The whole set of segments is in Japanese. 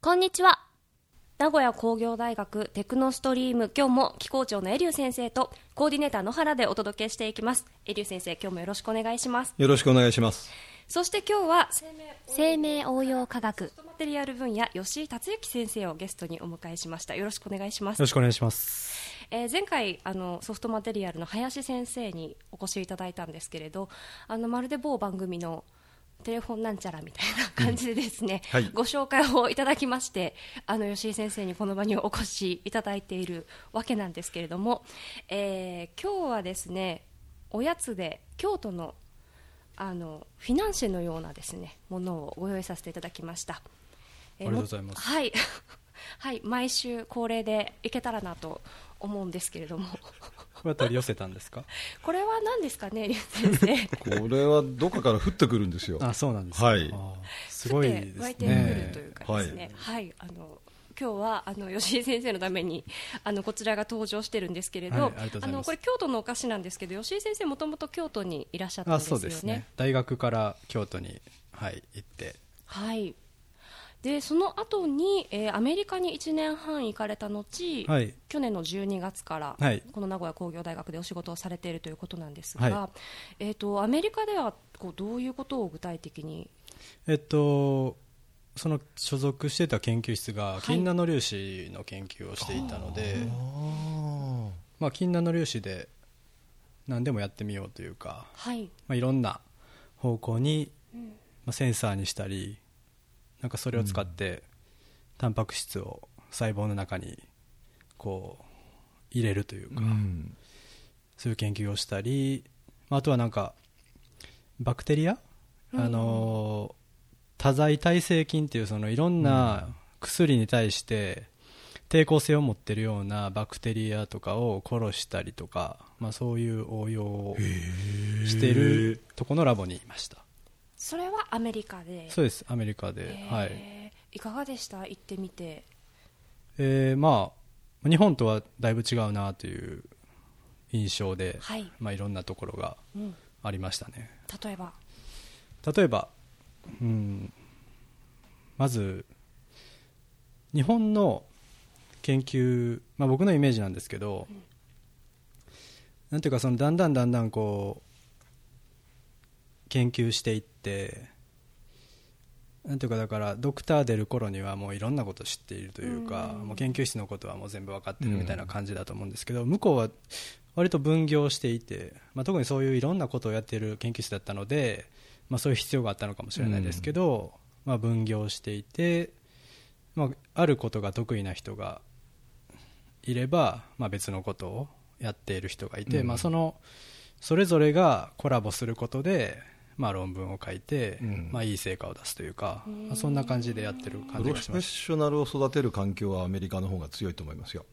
こんにちは。名古屋工業大学テクノストリーム、今日も機構長のエリュウ先生とコーディネーター野原でお届けしていきます。エリュウ先生、今日もよろしくお願いします。よろしくお願いします。そして今日は生命応用科学マテリアル分野吉井達之先生をゲストにお迎えしました。よろしくお願いしますよろ。しくお願いします。えー前回あのソフトマテリアルの林先生にお越しいただいたんですけれどあのまるで某番組のテレフォンなんちゃらみたいな感じでですね、はい。ご紹介をいただきましてあの吉井先生にこの場にお越しいただいているわけなんですけれども、えー今日はですねおやつで京都のあのフィナンシェのようなですねものをご用意させていただきました。えーありがとうございます。もはい、はい、毎週恒例でいけたらなと思うんですけれども、これは取り寄せたんですか？これは何ですかね、竜先生。これはどっかから降ってくるんですよ。あ、そうなんですか？はいあすごいですてくるねというかですね、はい、あの今日はあの吉井先生のためにあのこちらが登場してるんですけれど、はいありがとうございますのこれ京都のお菓子なんですけど、吉井先生もともと京都にいらっしゃったんあ、ですよね。そうですね。大学から京都に、はい、行って。はい。でその後に、えーアメリカに1年半行かれた後、はい。去年の12月から、はい。この名古屋工業大学でお仕事をされているということなんですが、はえー、とアメリカではこうどういうことを具体的に？えっと、その所属してた研究室がい。金ナノ粒子の研究をしていたので、まあ、金ナノ粒子で何でもやってみようというか、はい。まあ、いろんな方向に、まあ、センサーにしたりなんかそれを使ってタンパク質を細胞の中にこう入れるというか、うん。そういう研究をしたりまああとはなんかバクテリア、あの多剤耐性菌っていうそのいろんな薬に対して抵抗性を持ってるようなバクテリアとかを殺したりとか、まあ、そういう応用をしてるとこのラボにいましたそれはアメリカで？そうですアメリカで、えー。はい。いかがでした？行ってみて。えーまあ日本とはだいぶ違うなという印象で、はい。まあ、いろんなところがうん。ありましたね。例えば？例えば、うん、まず日本の研究、まあ、僕のイメージなんですけど、なんていうかそのだんだんだんだんこう研究していってなんていうかだからドクター出る頃にはもういろんなこと知っているというか、もう研究室のことはもう全部分かってるみたいな感じだと思うんですけど、向こうは割と分業していて、まあ、特にそういういろんなことをやっている研究室だったので、まあ、そういう必要があったのかもしれないですけど、まあ、分業していて、まあ、あることが得意な人がいれば、まあ、別のことをやっている人がいて、うん。まあ、そのそれぞれがコラボすることで、まあ、論文を書いて、うん。まあ、いい成果を出すというか、まあ、そんな感じでやってる感プロフェッじがします。ショナルを育てる環境はアメリカの方が強いと思いますよ。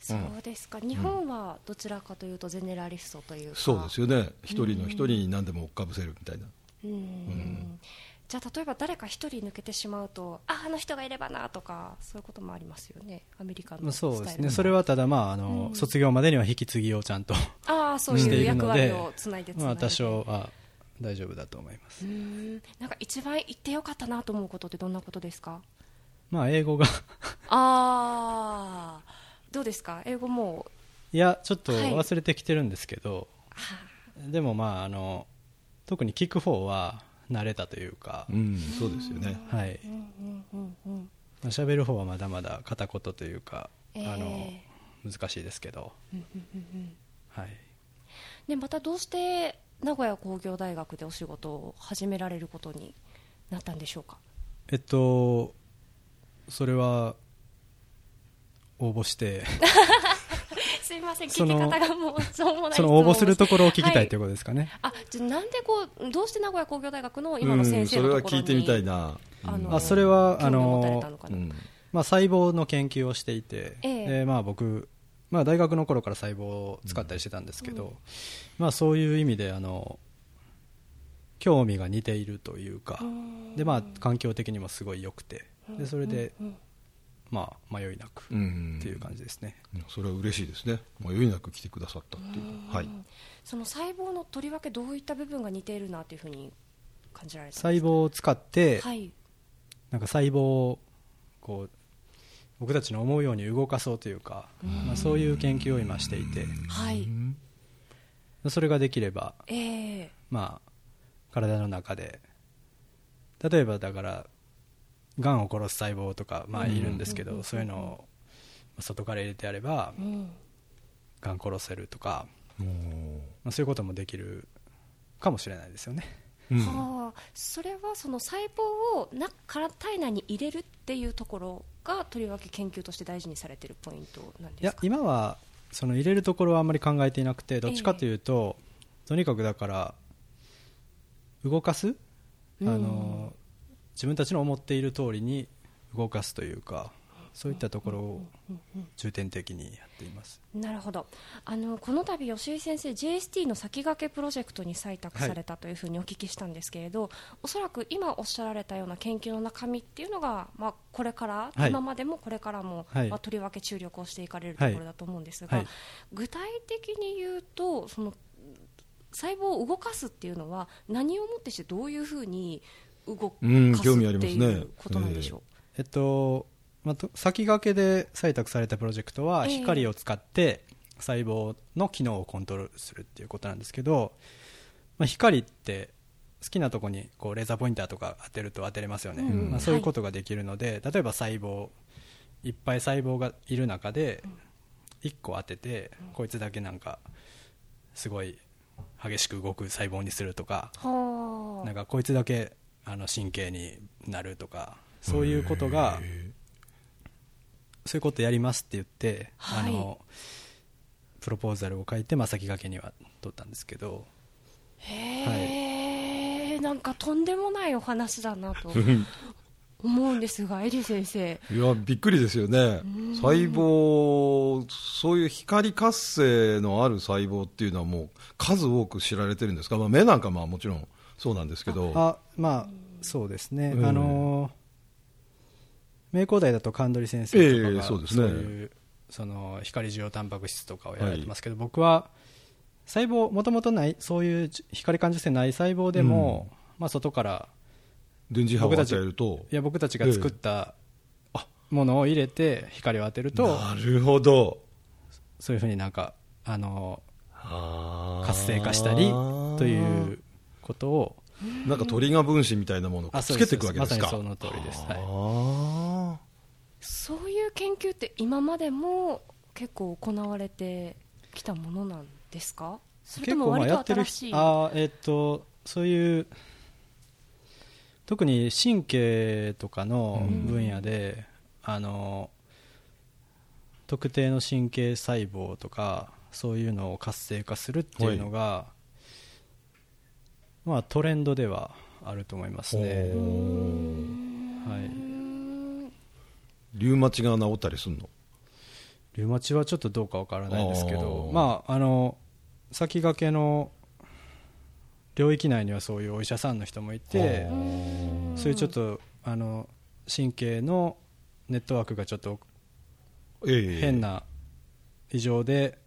そうですか、日本はどちらかというとゼネラリストというか。そうですよね。一人の一人に何でも追っかぶせるみたいな。うん。じゃあ例えば誰か一人抜けてしまうとああの人がいればなとかそういうこともありますよね。アメリカまあ、のスタイルそうですねそれはただ、まああのうん。卒業までには引き継ぎをちゃんとああそうしていういるので役割をつないでつないで、まあ、多少は大丈夫だと思います、うん。なんか一番言ってよかったなと思うことってどんなことですか？まあ、英語がああどうですか？英語もう。いやちょっとはい。忘れてきてるんですけど、はでもまああの特に聞く方は慣れたというか、うん、そうですよね。はい。あうんうんうんうん。まあ、喋る方はまだまだ片言というか、えー。あの難しいですけど、うんうんうんうん。はい、でまたどうして名古屋工業大学でお仕事を始められることになったんでしょうか？えっとそれは応募して。すいません聞そのき方がもうしょうもないその応募するところを聞きたはいということですかね、あじゃあなんでこうどうして名古屋工業大学の今の先生それはのところに、聞いてみたいな。あのあそれはあのうん。まあ、細胞の研究をしていて、ええ。でまあ、僕、まあ、大学の頃から細胞を使ったりしてたんですけど、まあ、そういう意味であの興味が似ているというか、でまあ、環境的にもすごい良くてでそれで、うん。まあ、迷いなくっうん。ていう感じですね、それは嬉しいですね。迷いなく来てくださったっていう。はい。その細胞のとりわけどういった部分が似ているなというふうに感じられたんです細胞を使って、かはい。なんか細胞をこう僕たちの思うように動かそうというか、まあ、そういう研究を今していて。はい、それができれば、ええ。まあ、体の中で。例えばだからがんを殺す細胞とか、まあ、いるんですけど、そういうのを外から入れてやればうん。がん殺せるとか、まあ、そういうこともできるかもしれないですよね。うん。はあ、それはその細胞をな体内に入れるっていうところがとりわけ研究として大事にされているポイントなんですか？今はその入れるところはあんまり考えていなくてどっちかというと、とにかくだから動かす、うん。あの自分たちの思っている通りに動かすというかそういったところを重点的にやっています。なるほど。あのこの度吉井先生 JST の先駆けプロジェクトに採択されたというふうにお聞きしたんですけれど、おそらく今おっしゃられたような研究の中身っていうのが、まあ、これから、はい。今までもこれからも、はい。まあ、とりわけ注力をしていかれるところだと思うんですが、はい。具体的に言うとその細胞を動かすっていうのは何をもってしてどういうふうに動かすうんっていうことなんでしょう、えっとまあ、と先駆けで採択されたプロジェクトはええ。光を使って細胞の機能をコントロールするっていうことなんですけど、まあ、光って好きなとこにこうレーザーポインターとか当てると当てれますよね、うん。まあ、そういうことができるので、例えば細胞いっぱい細胞がいる中で1個当ててこいつだけなんかすごい激しく動く細胞にするとかはあなんかこいつだけあの神経になるとかそういうことがそういうことやりますって言って、はい。あのプロポーザルを書いて、まあ、先駆けには取ったんですけど。へえ、なんかとんでもないお話だなと 思うんですが、エリ先生、いやびっくりですよね。細胞そういう光活性のある細胞っていうのはもう数多く知られてるんですか、まあ、目なんかまあもちろんそうなんですけど。あまあそうですね、うん。あの名工大だと神取先生とかええが、そうですね。いうその光受容タンパク質とかをやられてますけど、僕は細胞もともとないそういう光感受性ない細胞でも、まあ、外から電磁波を与えると。いや僕たちが作ったものを入れて光を当てると、なるほど。そういうふうになんかあの活性化したりということをなんかトリガー分子みたいなものをつけていくわけですか。まさにその通りです、はい、あそういう研究って今までも結構行われてきたものなんですか？それとも割と新しい？あーえっとそういう特に神経とかの分野で、あの特定の神経細胞とかそういうのを活性化するっていうのが、まあ、トレンドではあると思いますね、はい、うんリュウマチが治ったりするの？リウマチはちょっとどうかわからないですけどあー。まああの先駆けの領域内にはそういうお医者さんの人もいてそういうちょっとあの神経のネットワークがちょっとええ。変な異常で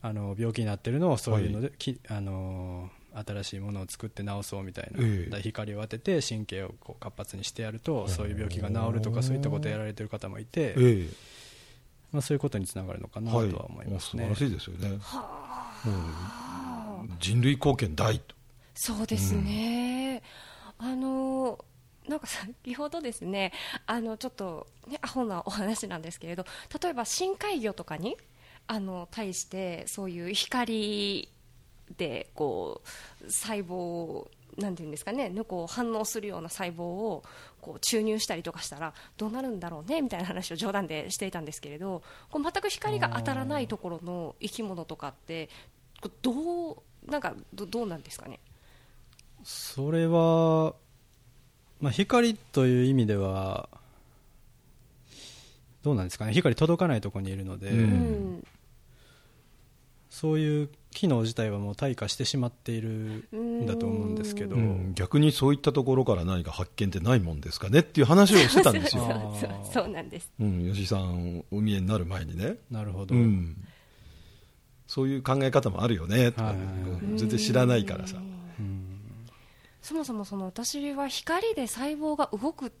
あの病気になってるのをそういうので、きあの新しいものを作って治そうみたいな、ええ。光を当てて神経をこう活発にしてやるとそういう病気が治るとかそういったことをやられてる方もいて、えまあ、そういうことにつながるのかえなとは思いますね。素晴らしいですよね。うん。人類貢献大と。そうですね、あのなんか先ほどですねあのちょっと、ね、アホなお話なんですけれど例えば深海魚とかにあの対してそういう光でこう細胞をなんていうんですかねねこう反応するような細胞をこう注入したりとかしたらどうなるんだろうねみたいな話を冗談でしていたんですけれどこう全く光が当たらないところの生き物とかってどうなんかどどうなんですかね？それは、まあ、光という意味ではどうなんですかね？光届かないところにいるので、うんうんそういう機能自体はもう退化してしまっているんだと思うんですけど、うん。逆にそういったところから何か発見ってないもんですかねっていう話をしてたんです そうよ、そうそうなんです。うん、吉井さんお見えになる前にね、なるほど、うん、そういう考え方もあるよね。とか、全然知らないからさ、うん。そもそもその私は光で細胞が動く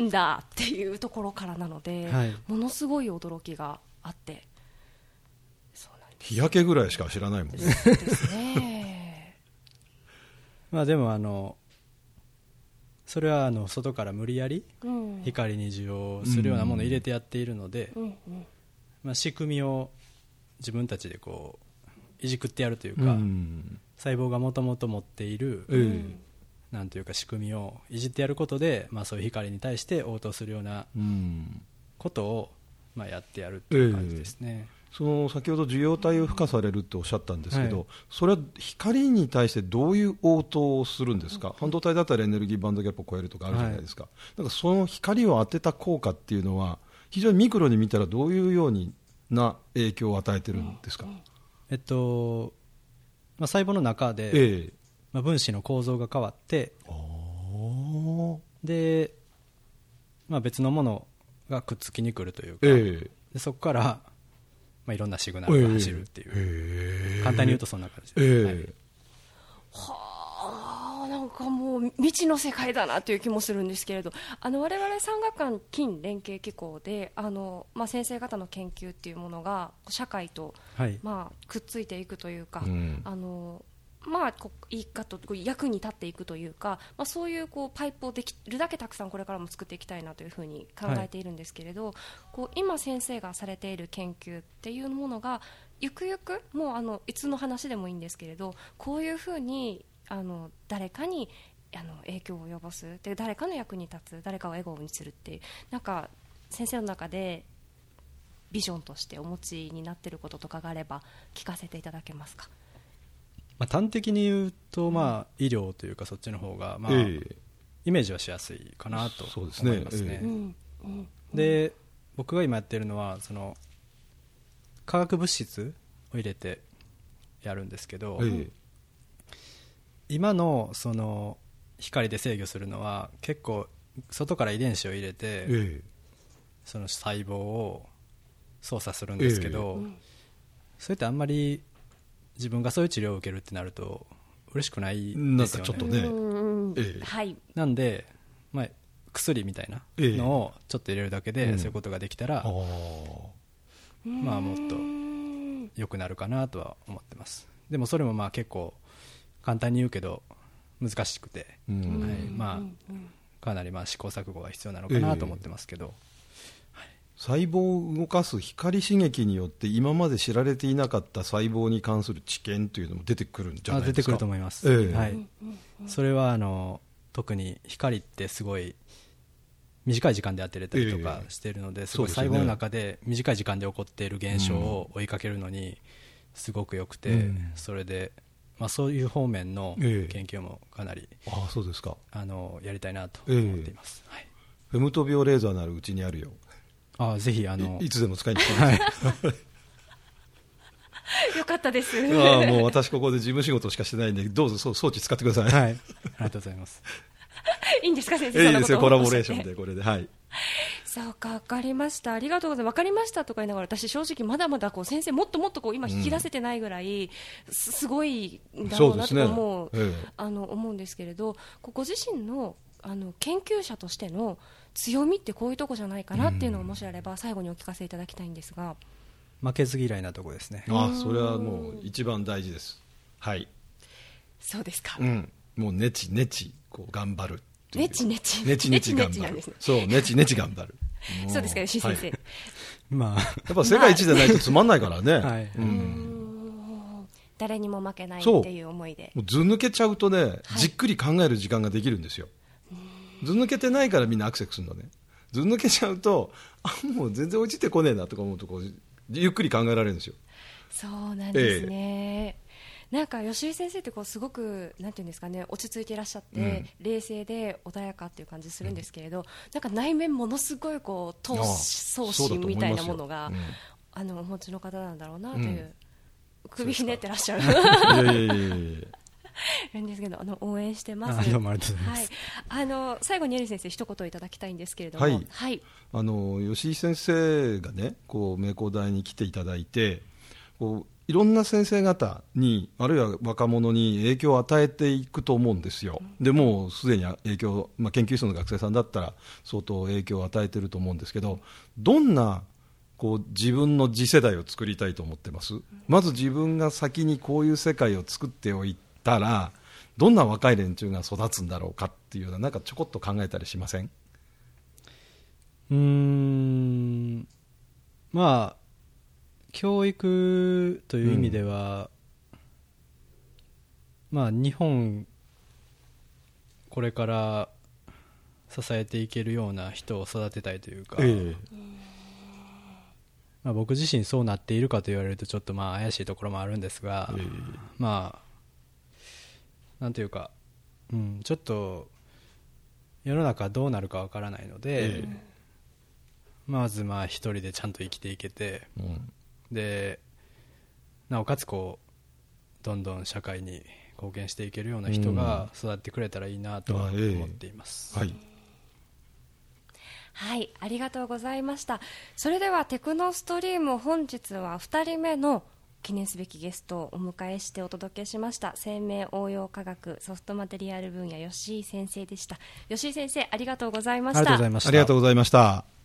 んだっていうところからなので、はい。ものすごい驚きがあって日焼けぐらいしか知らないもんね。まあでもあのそれはあの外から無理やりうん光に受容するようなものを入れてやっているので、まあ、仕組みを自分たちでこういじくってやるといううか、ん。細胞がもともと持っている、えなんというか仕組みをいじってやることで、まあ、そういう光に対して応答するような。ことを、まあ、やってやるっていう感じですね、その先ほど受容体を付加されるっておっしゃったんですけど、はい。それは光に対してどういう応答をするんですか、半導体だったらエネルギーバンドギャップを超えるとかあるじゃないですか、なんかその光を当てた効果っていうのは、非常にミクロに見たらどういうようにな影響を与えてるんですか、えっとまあ、細胞の中で、ええ。まあ、分子の構造が変わってで、まあ、別のものがくっつきに来るというか、ええ。でそこから、まあ、いろんなシグナルが走るっていう、ええ。簡単に言うとそんな感じ。えです、え。はい。はあなんかもう未知の世界だなという気もするんですけれど。あの我々産学官金連携機構であの、まあ、先生方の研究っていうものが社会と、はい。まあ、くっついていくというか、うん。あのまあ、こう言い方こう役に立っていくというか、まあ、そういうこうパイプをできるだけたくさんこれからも作っていきたいなというふうに考えているんですけれど、こう今先生がされている研究っていうものがゆくゆくもうあのいつの話でもいいんですけれどこういうふうにあの誰かにあの影響を及ぼすで誰かの役に立つ誰かを笑顔にするっていうなんか先生の中でビジョンとしてお持ちになっていることとかがあれば聞かせていただけますか？まあ、端的に言うと、まあ、医療というかそっちの方が、まあええ。イメージはしやすいかなとそうですね。思いますね。で僕が今やってるのはその化学物質を入れてやるんですけど、ええ。今のその光で制御するのは結構外から遺伝子を入れて、えその細胞を操作するんですけど、それってあんまり自分がそういう治療を受けるってなると嬉しくないえなんですよね。かちょっとね、なんで、まあ、薬みたいなのをちょっと入れるだけで、うん。そういうことができたら、ああまあもっとうん良くなるかなとは思ってます。でもそれもまあ結構簡単に言うけど難しくて、うん。はい。まあ、かなりまあ試行錯誤が必要なのかなと思ってますけど、細胞を動かす光刺激によって今まで知られていなかった細胞に関する知見というのも出てくるんじゃないですか？あ出てくると思います、ええ。はい、それはあの特に光ってすごい短い時間で当てれたりとかええ。しているので、すごい細胞の中で短い時間で起こっている現象を追いかけるのにすごく良くて、うん。それで、まあ、そういう方面のええ。研究もかなり、ああそうですか。あのやりたいなと思っています、はい、フェムトビオレーザーならうちにあるよあぜひあの。いいつでも使いに来てください。よかったです。ああもう私ここで事務仕事しかしてないんでどうぞそう装置使ってください、はい、ありがとうございます。いいんですか先生。ええいいですよ。コラボレーションでこれで。はい。そうか、わかりました。ありがとうございます。わかりましたとか言いながら、私正直まだまだこう先生もっともっとこう今引き出せてないぐらい、すすごいんだろうなとそうですね。思う、ええ。あの思うんですけれど、こうご自身のあの研究者としての強みってこういうとこじゃないかなっていうのをもしあれば最後にお聞かせいただきたいんですが、負けず嫌いなとこですね。ああそれはもう一番大事です。はい。そうですか。うん。もうネチネチこう頑張るっていう。ネチネチ。ネチネチ頑張る。ね。そうネチネチ頑張る。もそうですか、吉井先生。はい。まあ。やっぱ世界一じゃないとつまんないからね、はい。うん。誰にも負けないっていう思いで。もうず抜けちゃうとね、じっくり考える時間ができるんですよ。ず抜けてないからみんなアクセスするのね。ず抜けちゃうと、あ、もう全然落ちてこねえなとか思うとこう、ゆっくり考えられるんですよ。そうなんですね。なんか吉井先生ってこうすごくなんていうんですかね落ち着いていらっしゃって、冷静で穏やかっていう感じするんですけれど、なんか内面ものすごいこう闘争心みたいなものが、うんあのお持ちの方なんだろうなという、うん首ひねってらっしゃるいやいやいやいや いやんですけどあの応援してます。あどうもありがとうございます。はい、あの最後にエリ先生一言いただきたいんですけれども、はい。はい、あの吉井先生がね、こう名工大に来ていただいて、こういろんな先生方に、あるいは若者に影響を与えていくと思うんですよ、でもうすでに影響、まあ、研究室の学生さんだったら相当影響を与えていると思うんですけど、どんなこう自分の次世代を作りたいと思ってます、まず自分が先にこういう世界を作っておいたら、どんな若い連中が育つんだろうかっていうのは、なんかちょこっと考えたりしません？うーん。まあ教育という意味では、まあ日本これから支えていけるような人を育てたいというか、えまあ、僕自身そうなっているかと言われるとちょっとまあ怪しいところもあるんですが、え。まあなんというか、うん、ちょっと世の中どうなるかわからないので、えまずまあ一人でちゃんと生きていけてうん。でなおかつこうどんどん社会に貢献していけるような人が育ってくれたらいいなと思っています、はい。はい、ありがとうございました。それではテクノストリーム本日は2人目の記念すべきゲストをお迎えしてお届けしました。生命応用科学ソフトマテリアル分野吉井先生でした。吉井先生ありがとうございました。ありがとうございました。